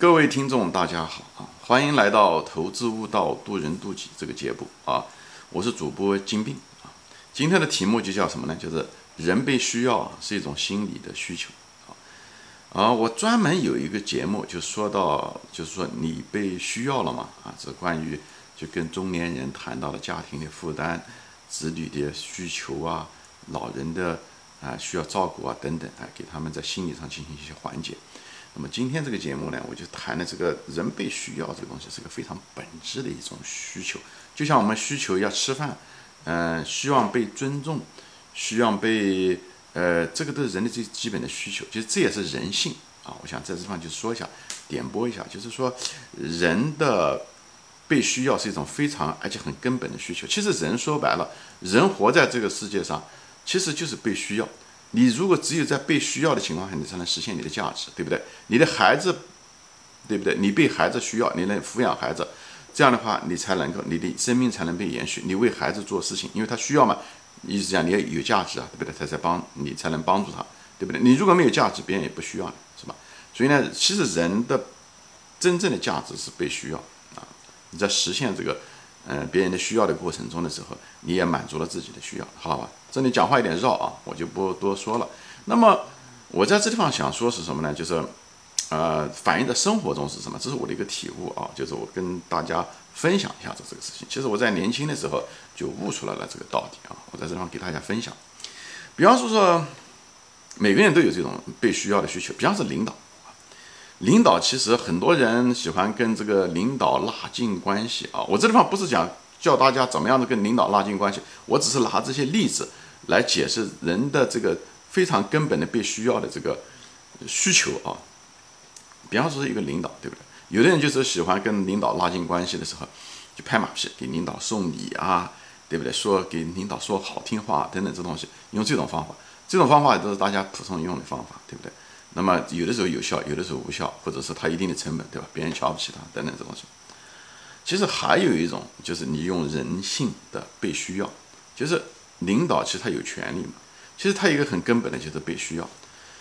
各位听众，大家好啊！欢迎来到《投资悟道，渡人渡己》这个节目啊！我是主播金兵啊。今天的题目就叫什么呢？就是人被需要是一种心理的需求啊。啊，我专门有一个节目就说到，就是说你被需要了嘛啊？这关于就跟中年人谈到了家庭的负担、子女的需求啊、老人的啊需要照顾啊等等啊，给他们在心理上进行一些缓解。那么今天这个节目呢，我就谈的这个人被需要这个东西是个非常本质的一种需求，就像我们需求要吃饭，嗯，希望被尊重，需要被，呃，这个都是人的最基本的需求，其实这也是人性啊。我想在这地方就说一下，点拨一下，就是说人的被需要是一种非常而且很根本的需求。其实人说白了，人活在这个世界上，其实就是被需要。你如果只有在被需要的情况下，你才能实现你的价值，对不对？你的孩子，对不对？你被孩子需要，你能抚养孩子，这样的话，你才能够，你的生命才能被延续。你为孩子做事情，因为他需要嘛，意思讲你要有价值啊，对不对？他才帮你才能帮助他，对不对？你如果没有价值，别人也不需要你，是吧？所以呢，其实人的真正的价值是被需要啊。你在实现这个。嗯，别人的需要的过程中的时候，你也满足了自己的需要，好吧？这里讲话有点绕啊，我就不多说了。那么我在这地方想说是什么呢？就是，呃，反映在生活中是什么？这是我的一个体悟啊，就是我跟大家分享一下子这个事情。其实我在年轻的时候就悟出来了这个道理啊，我在这地方给大家分享。比方说说，每个人都有这种被需要的需求，比方说领导。领导其实很多人喜欢跟这个领导拉近关系啊，我这地方不是讲教大家怎么样的跟领导拉近关系，我只是拿这些例子来解释人的这个非常根本的被需要的这个需求啊。比方说一个领导，对不对？有的人就是喜欢跟领导拉近关系的时候，就拍马屁，给领导送礼啊，对不对？说给领导说好听话等等这东西，用这种方法，这种方法都是大家普通用的方法，对不对？那么有的时候有效，有的时候无效，或者是他一定的成本，对吧？别人瞧不起他等等这东西。其实还有一种，就是你用人性的被需要，就是领导其实他有权利嘛。其实他一个很根本的就是被需要。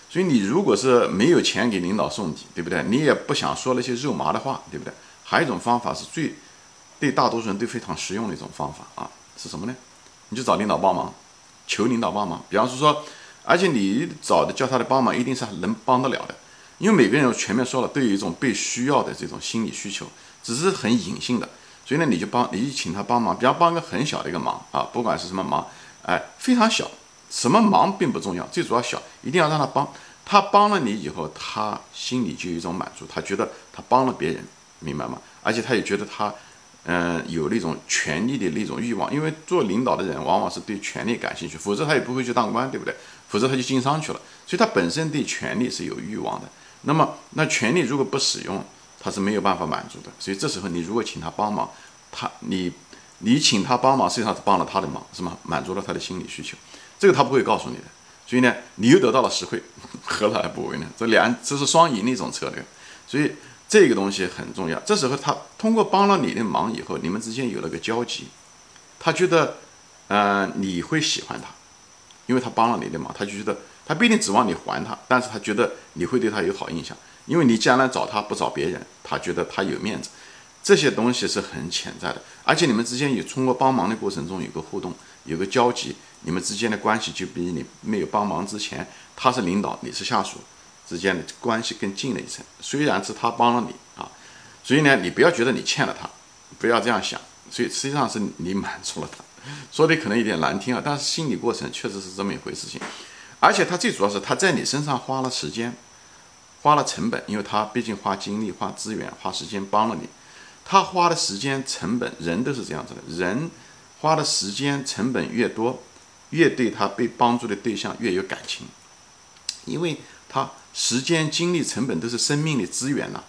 所以你如果是没有钱给领导送礼，对不对？你也不想说那些肉麻的话，对不对？还有一种方法是最对大多数人都非常实用的一种方法啊，是什么呢？你就找领导帮忙，求领导帮忙。比方说说。而且你找的叫他的帮忙，一定是能帮得了的，因为每个人全面说了都有一种被需要的这种心理需求，只是很隐性的，所以呢，你就帮，你就请他帮忙，比方帮个很小的一个忙啊，不管是什么忙，哎，非常小，什么忙并不重要，最主要小，一定要让他帮，他帮了你以后，他心里就有一种满足，他觉得他帮了别人，明白吗？而且他也觉得他。嗯，有那种权力的那种欲望，因为做领导的人往往是对权力感兴趣，否则他也不会去当官，对不对？否则他就经商去了。所以他本身对权力是有欲望的。那么，那权力如果不使用，他是没有办法满足的。所以这时候你如果请他帮忙，他你你请他帮忙，实际上是帮了他的忙，是吗？满足了他的心理需求，这个他不会告诉你的。所以呢，你又得到了实惠，何乐而不为呢？这两这是双赢的一种策略。所以。这个东西很重要。这时候他通过帮了你的忙以后，你们之间有了个交集，他觉得，嗯，你会喜欢他，因为他帮了你的忙，他就觉得他不一定指望你还他，但是他觉得你会对他有好印象，因为你将来找他不找别人，他觉得他有面子。这些东西是很潜在的，而且你们之间有通过帮忙的过程中有个互动，有个交集，你们之间的关系就比你没有帮忙之前，他是领导，你是下属。之间的关系更近了一层，虽然是他帮了你啊，所以呢，你不要觉得你欠了他，不要这样想，所以实际上是你满足了他，说的可能有点难听啊，但是心理过程确实是这么一回事情，而且他最主要是他在你身上花了时间，花了成本，因为他毕竟花精力、花资源、花时间帮了你，他花的时间成本，人都是这样子的，人花的时间成本越多，越对他被帮助的对象越有感情，因为他。时间、精力、成本都是生命的资源呐。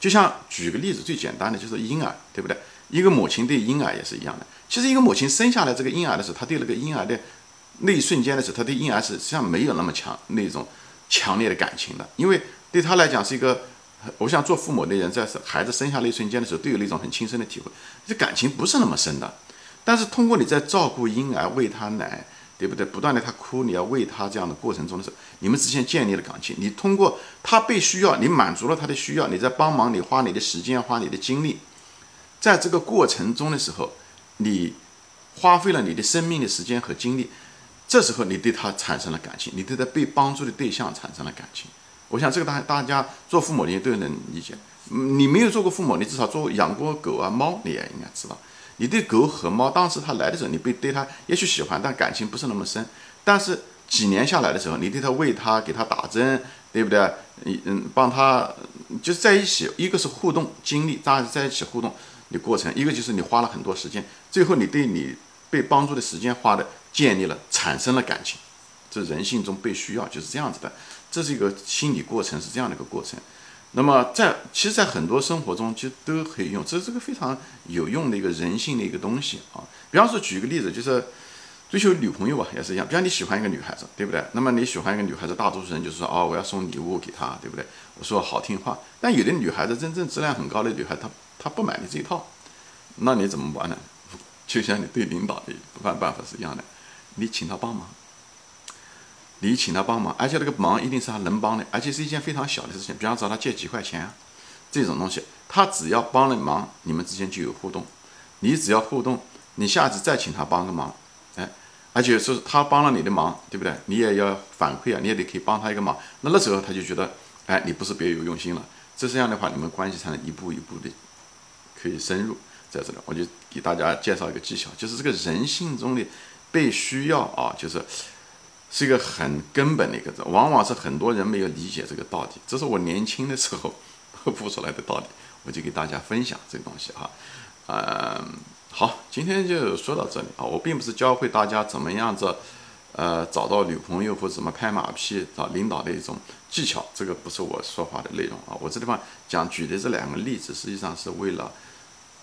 就像举个例子，最简单的就是婴儿，对不对？一个母亲对婴儿也是一样的。其实一个母亲生下来这个婴儿的时候，她对那个婴儿的那一瞬间的时候，她对婴儿是实际上没有那么强那种强烈的感情的，因为对他来讲是一个，我想做父母的人在孩子生下那一瞬间的时候，都有那种很亲身的体会，这感情不是那么深的。但是通过你在照顾婴儿、喂他奶。对不对？不断的他哭，你要喂他这样的过程中的时候，你们之间建立了感情。你通过他被需要，你满足了他的需要，你在帮忙，你花你的时间，花你的精力，在这个过程中的时候，你花费了你的生命的时间和精力，这时候你对他产生了感情，你对他被帮助的对象产生了感情。我想这个大大家做父母的都能理解。你没有做过父母，你至少做养过狗啊猫，你也应该知道。你对狗和猫，当时它来的时候，你被对它也许喜欢，但感情不是那么深。但是几年下来的时候，你对它喂它，给它打针，对不对？你嗯，帮它就是在一起，一个是互动经历，大家在一起互动的过程；一个就是你花了很多时间，最后你对你被帮助的时间花的建立了，产生了感情。这人性中被需要就是这样子的，这是一个心理过程，是这样的一个过程。那么在其实，在很多生活中，其实都可以用，这是个非常有用的一个人性的一个东西啊。比方说，举一个例子，就是追求女朋友啊，也是一样。比方你喜欢一个女孩子，对不对？那么你喜欢一个女孩子，大多数人就是说，哦，我要送礼物给她，对不对？我说好听话。但有的女孩子真正质量很高的女孩，她她不买你这一套，那你怎么办呢？就像你对领导的办办法是一样的，你请她帮忙。你请他帮忙，而且那个忙一定是他能帮的，而且是一件非常小的事情，比方找他借几块钱，这种东西，他只要帮了忙，你们之间就有互动。你只要互动，你下次再请他帮个忙，哎，而且是他帮了你的忙，对不对？你也要反馈啊，你也得可以帮他一个忙。那那时候他就觉得，哎，你不是别有用心了。这这样的话，你们关系才能一步一步的可以深入。在这里，我就给大家介绍一个技巧，就是这个人性中的被需要啊，就是。是一个很根本的一个字，往往是很多人没有理解这个道理。这是我年轻的时候 悟出来的道理，我就给大家分享这个东西哈。嗯，好，今天就说到这里啊。我并不是教会大家怎么样子，呃，找到女朋友或者怎么拍马屁找领导的一种技巧，这个不是我说话的内容啊。我这地方讲举的这两个例子，实际上是为了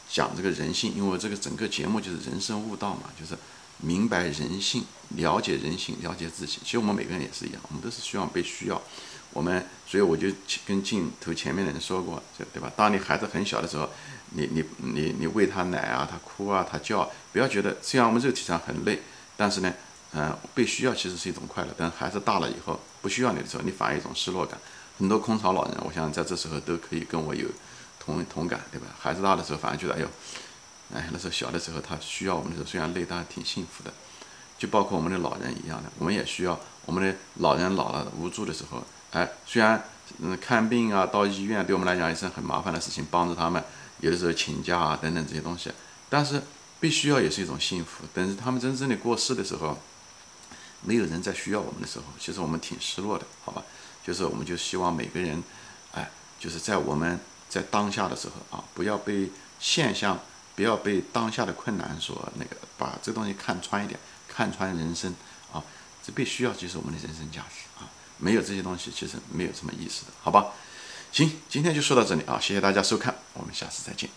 讲这个人性，因为这个整个节目就是人生悟道嘛，就是。明白人性，了解人性，了解自己。其实我们每个人也是一样，我们都是希望被需要。我们，所以我就跟镜头前面的人说过，对吧？当你孩子很小的时候，你你你你喂他奶啊，他哭啊，他叫，不要觉得虽然我们肉体上很累，但是呢，嗯，被需要其实是一种快乐。等孩子大了以后，不需要你的时候，你反而一种失落感。很多空巢老人，我想在这时候都可以跟我有同同感，对吧？孩子大的时候，反而觉得哎呦。哎，那时候小的时候，他需要我们的时候，虽然累，但是挺幸福的。就包括我们的老人一样的，我们也需要我们的老人老了无助的时候，哎，虽然嗯看病啊，到医院对我们来讲也是很麻烦的事情，帮助他们有的时候请假啊等等这些东西，但是被需要也是一种幸福。等他们真正的过世的时候，没有人在需要我们的时候，其实我们挺失落的，好吧？就是我们就希望每个人，哎，就是在我们在当下的时候啊，不要被现象。不要被当下的困难所那个，把这东西看穿一点，看穿人生啊，这必须要就是我们的人生价值啊，没有这些东西其实没有什么意思的，好吧？行，今天就说到这里啊，谢谢大家收看，我们下次再见，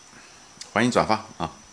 欢迎转发啊。